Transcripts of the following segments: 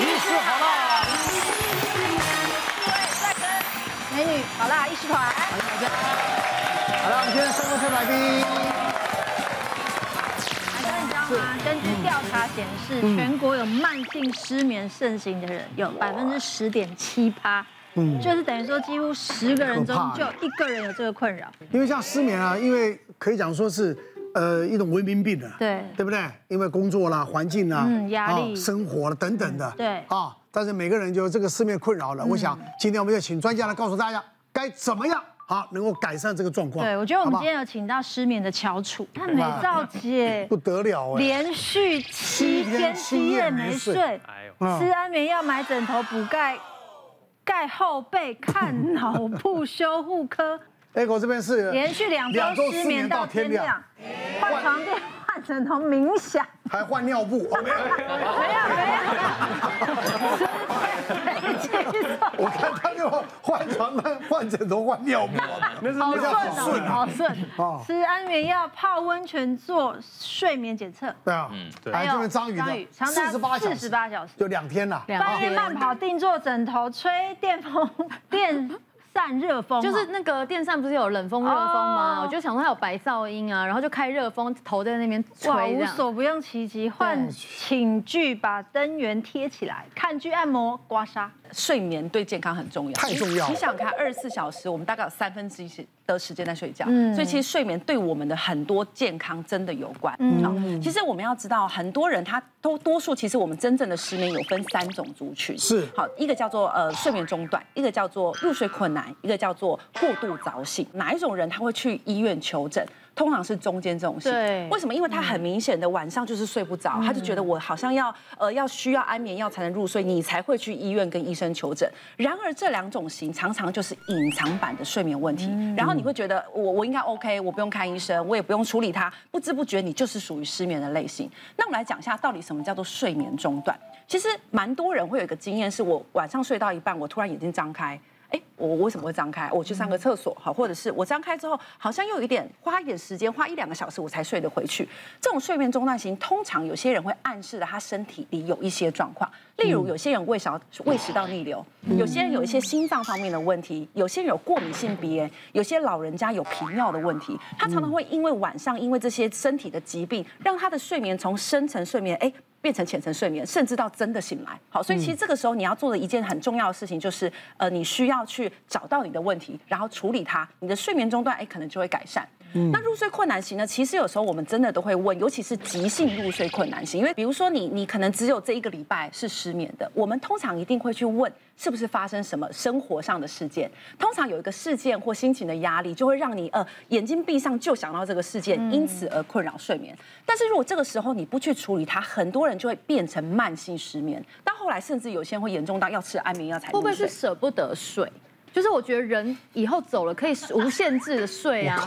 医师好辣，各位帅哥美女好辣医师团，欢迎大家。好了，我们今天三位特来宾。根据调查显示，全国有慢性失眠盛行的人有百分之十点七八。嗯，就是等于说，几乎十个人中就一个人有这个困扰。因为像失眠啊，因为可以讲说是呃一种文明病的，对，对不对？因为工作啦、环境啦、嗯、压力、生活了等等的，对啊。但是每个人就这个失眠困扰了。我想今天我们要请专家来告诉大家该怎么样好能够改善这个状况。对，我觉得我们今天有请到失眠的翘楚，看美照姐不得了哎，连续七天七夜没睡，吃安眠药、买枕头补钙。盖后背，看脑部 修护科。哎，我这边是连续两周失眠到天亮，换床垫、换枕头、冥想，还换尿布。没有，没有，没有。我看他就换床单、换枕头、换尿布，那是好顺，好顺。吃安眠药、泡温泉、做睡眠检测。对啊，嗯，对。还有这边张宇的四十八小时，四十八小时就两天了。半夜慢跑、定做枕头、吹电风、电。散热风就是那个电扇不是有冷风热风吗？我就想说它有白噪音啊，然后就开热风，头在那边吹，无所不用其极。换寝具，把灯源贴起来，看剧、按摩、刮痧。睡眠对健康很重要，太重要。你想看二十四小时，我们大概有三分之一是的时间在睡觉，嗯，所以其实睡眠对我们的很多健康真的有关。嗯，其实我们要知道，很多人他都多数，其实我们真正的失眠有分三种族群，是好，一个叫做呃睡眠中断，一个叫做入睡困难，一个叫做过度早醒。哪一种人他会去医院求诊？通常是中间这种型，对，为什么？因为他很明显的晚上就是睡不着，他就觉得我好像要呃要需要安眠药才能入睡，你才会去医院跟医生求诊。然而这两种型常常就是隐藏版的睡眠问题，然后你会觉得我我应该 OK，我不用看医生，我也不用处理它，不知不觉你就是属于失眠的类型。那我们来讲一下到底什么叫做睡眠中断。其实蛮多人会有一个经验，是我晚上睡到一半，我突然眼睛张开。哎，我为什么会张开？我去上个厕所，好，或者是我张开之后，好像又有一点花一点时间，花一两个小时我才睡得回去。这种睡眠中断型，通常有些人会暗示了他身体里有一些状况，例如有些人胃小胃食道逆流，有些人有一些心脏方面的问题，有些人有过敏性鼻炎，有些老人家有频尿的问题。他常常会因为晚上因为这些身体的疾病，让他的睡眠从深层睡眠，哎。变成浅层睡眠，甚至到真的醒来。好，所以其实这个时候你要做的一件很重要的事情，就是呃，你需要去找到你的问题，然后处理它，你的睡眠中断，哎，可能就会改善。嗯，那入睡困难型呢？其实有时候我们真的都会问，尤其是急性入睡困难型，因为比如说你你可能只有这一个礼拜是失眠的，我们通常一定会去问，是不是发生什么生活上的事件？通常有一个事件或心情的压力，就会让你呃眼睛闭上就想到这个事件，因此而困扰睡眠。但是如果这个时候你不去处理它，很多人就会变成慢性失眠，到后来甚至有些人会严重到要吃安眠药才。会不会是舍不得睡？就是我觉得人以后走了可以无限制的睡啊。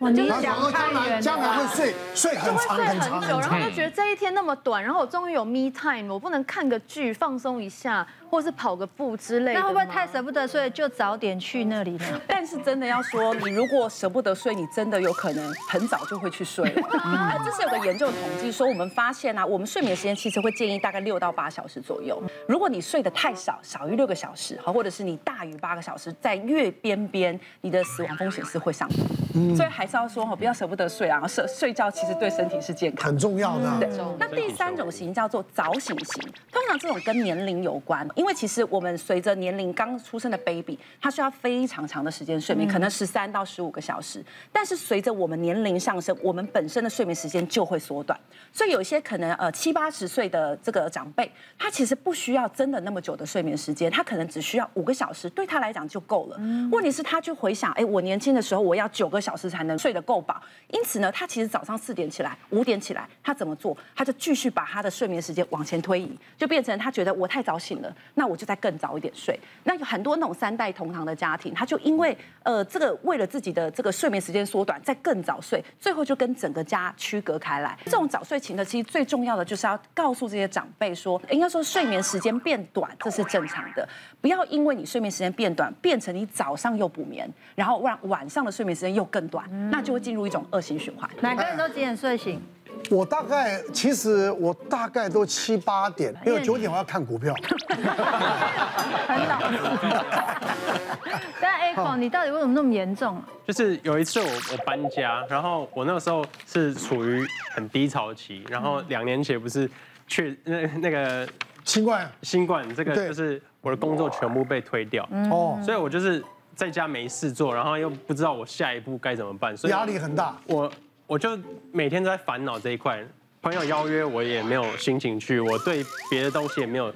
我就是想将来将来会睡睡很长很久，然后就觉得这一天那么短，然后我终于有 me time，我不能看个剧放松一下。或是跑个步之类的，那会不会太舍不得睡，就早点去那里呢？但是真的要说，你如果舍不得睡，你真的有可能很早就会去睡了。嗯，这是有个研究统计说，我们发现啊，我们睡眠时间其实会建议大概六到八小时左右。如果你睡得太少，少于六个小时，好，或者是你大于八个小时，在越边边，你的死亡风险是会上升。嗯，所以还是要说哈，不要舍不得睡啊，睡睡觉其实对身体是健康，很重要的。对。那第三种型叫做早醒型，通常这种跟年龄有关。因为其实我们随着年龄刚出生的 baby，他需要非常长的时间睡眠，可能十三到十五个小时。但是随着我们年龄上升，我们本身的睡眠时间就会缩短。所以有一些可能呃七八十岁的这个长辈，他其实不需要真的那么久的睡眠时间，他可能只需要五个小时，对他来讲就够了。问题是他去回想，哎，我年轻的时候我要九个小时才能睡得够饱。因此呢，他其实早上四点起来，五点起来，他怎么做？他就继续把他的睡眠时间往前推移，就变成他觉得我太早醒了，那我就。再更早一点睡，那有很多那种三代同堂的家庭，他就因为呃这个为了自己的这个睡眠时间缩短，再更早睡，最后就跟整个家区隔开来。这种早睡型的，其实最重要的就是要告诉这些长辈说，应该说睡眠时间变短，这是正常的，不要因为你睡眠时间变短，变成你早上又补眠，然后让晚上的睡眠时间又更短，那就会进入一种恶性循环。哪个人都几点睡醒？我大概其实我大概都七八点，因为九点我要看股票。很老实。但 Echo，你到底为什么那么严重？啊就是有一次我我搬家，然后我那个时候是处于很低潮期，然后两年前不是去那那个新冠新冠这个就是我的工作全部被推掉，哦，所以我就是在家没事做，然后又不知道我下一步该怎么办，所以压力很大。我。我就每天都在烦恼这一块，朋友邀约我也没有心情去，我对别的东西也没有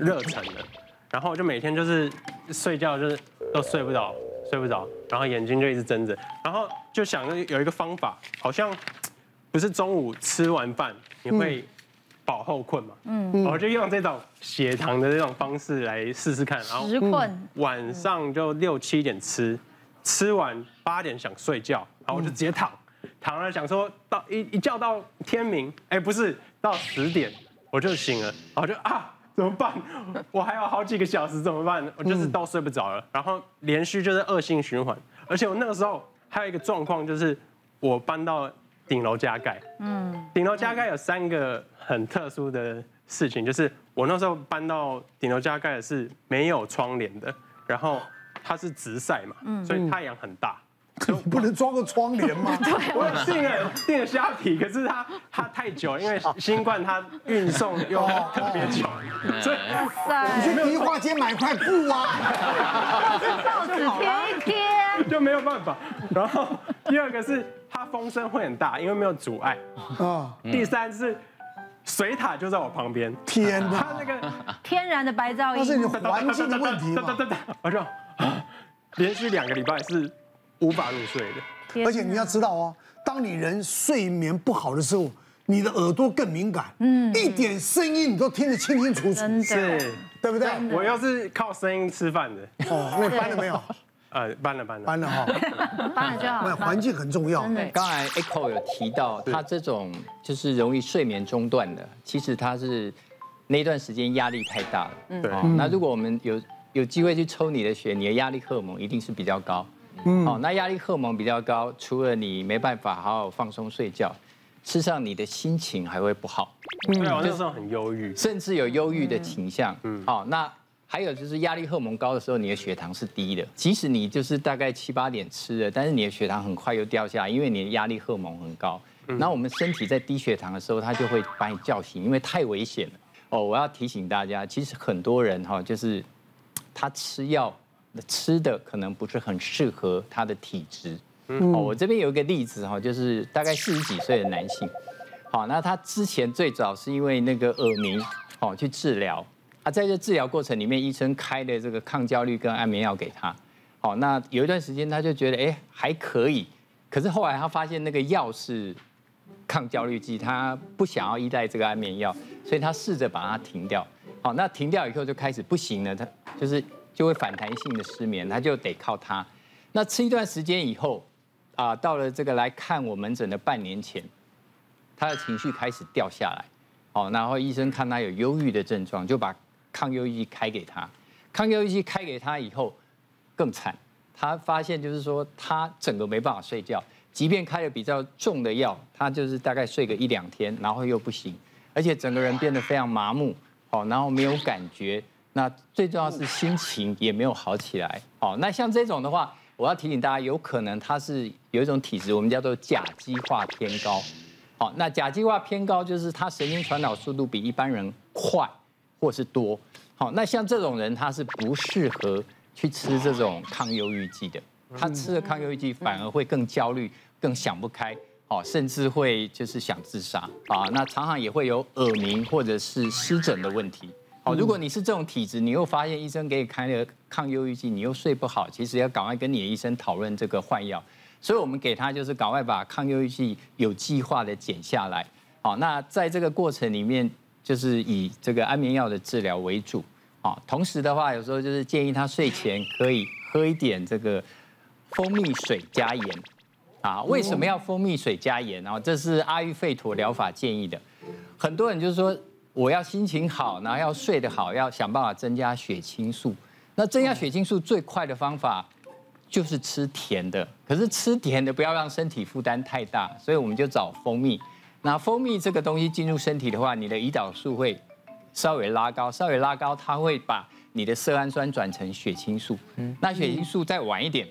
热忱了，然后我就每天就是睡觉就是都睡不着，睡不着，然后眼睛就一直睁着，然后就想有一个方法，好像不是中午吃完饭你会饱后困嘛，嗯，我就用这种血糖的这种方式来试试看，然后时困，晚上就六七点吃，吃完八点想睡觉，然后我就直接躺。躺了，想说到一一觉到天明，哎，不是到十点我就醒了，然后就啊怎么办？我还有好几个小时怎么办？我就是都睡不着了，然后连续就是恶性循环，而且我那个时候还有一个状况就是我搬到顶楼加盖，嗯，顶楼加盖有三个很特殊的事情，就是我那时候搬到顶楼加盖的是没有窗帘的，然后它是直晒嘛，所以太阳很大。你不能装个窗帘吗？对，我订了订了虾皮，可是它它太久了，因为新冠它运送又特别久，所以你去迪化街买块布啊，报纸贴一贴，就没有办法。然后第二个是它风声会很大，因为没有阻碍。啊，第三是水塔就在我旁边，天哪，它那个天然的白噪音，那是你 环境的问题嘛？我说连续两个礼拜是。无法入睡的，而且你要知道哦，当你人睡眠不好的时候，你的耳朵更敏感，嗯，一点声音你都听得清清楚楚，是，对不对？我又是靠声音吃饭的，哦，那搬了没有？呃，搬了，搬了，搬了哈，搬了就好。环境很重要。对，刚才 Echo 有提到，他这种就是容易睡眠中断的，其实他是那段时间压力太大了。嗯，对。那如果我们有有机会去抽你的血，你的压力荷尔蒙一定是比较高。嗯，哦，那压力荷尔蒙比较高，除了你没办法好好放松睡觉，事实上你的心情还会不好，对，那时候很忧郁，甚至有忧郁的倾向。嗯，好，那还有就是压力荷尔蒙高的时候，你的血糖是低的，即使你就是大概七八点吃的，但是你的血糖很快又掉下来，因为你的压力荷尔蒙很高。那我们身体在低血糖的时候，它就会把你叫醒，因为太危险了。哦，我要提醒大家，其实很多人哈，就是他吃药。吃的可能不是很适合他的体质。哦，我这边有一个例子哈，就是大概四十几岁的男性，好，那他之前最早是因为那个耳鸣，哦，去治疗，啊，在这治疗过程里面，医生开的这个抗焦虑跟安眠药给他，好，那有一段时间他就觉得哎还可以，可是后来他发现那个药是抗焦虑剂，他不想要依赖这个安眠药，所以他试着把它停掉，好，那停掉以后就开始不行了，他就是。就会反弹性的失眠，他就得靠它。那吃一段时间以后，啊，到了这个来看我门诊的半年前，他的情绪开始掉下来，好，然后医生看他有忧郁的症状，就把抗忧郁剂开给他。抗忧郁剂开给他以后，更惨，他发现就是说他整个没办法睡觉，即便开了比较重的药，他就是大概睡个一两天，然后又不行，而且整个人变得非常麻木，好，然后没有感觉。那最重要是心情也没有好起来。好，那像这种的话，我要提醒大家，有可能他是有一种体质，我们叫做甲基化偏高。好，那甲基化偏高就是它神经传导速度比一般人快或是多。好，那像这种人，他是不适合去吃这种抗忧郁剂的。他吃了抗忧郁剂反而会更焦虑、更想不开，好，甚至会就是想自杀啊。那常常也会有耳鸣或者是湿疹的问题。好，如果你是这种体质，你又发现医生给你开了抗忧郁剂，你又睡不好，其实要赶快跟你的医生讨论这个换药。所以我们给他就是赶快把抗忧郁剂有计划的减下来。好，那在这个过程里面，就是以这个安眠药的治疗为主。好，同时的话，有时候就是建议他睡前可以喝一点这个蜂蜜水加盐。啊，为什么要蜂蜜水加盐？然后这是阿育吠陀疗法建议的。很多人就是说。我要心情好，然后要睡得好，要想办法增加血清素。那增加血清素最快的方法就是吃甜的。可是吃甜的不要让身体负担太大，所以我们就找蜂蜜。那蜂蜜这个东西进入身体的话，你的胰岛素会稍微拉高，稍微拉高，它会把你的色氨酸转成血清素。嗯，那血清素再晚一点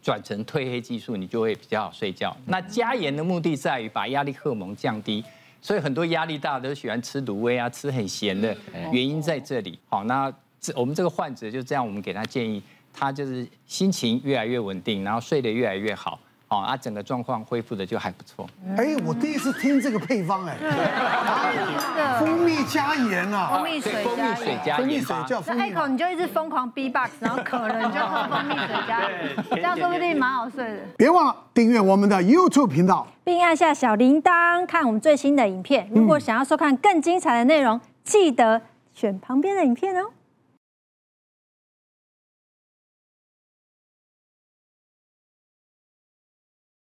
转成褪黑激素，你就会比较好睡觉。那加盐的目的在于把压力荷尔蒙降低，所以很多压力大的都喜欢吃卤味啊，吃很咸的，原因在这里。好，那这我们这个患者就这样，我们给他建议，他就是心情越来越稳定，然后睡得越来越好。哦，啊，整个状况恢复的就还不错。哎，我第一次听这个配方，哎，蜂蜜加盐啊，蜂蜜水蜂蜜水加盐，蜂蜜水叫蜂蜜。那 Echo 你就一直疯狂 B-box，然后渴了你就喝蜂蜜水加盐，这样说不定蛮好睡的。别忘了订阅我们的 YouTube 频道，并按下小铃铛看我们最新的影片。如果想要收看更精彩的内容，记得选旁边的影片哦。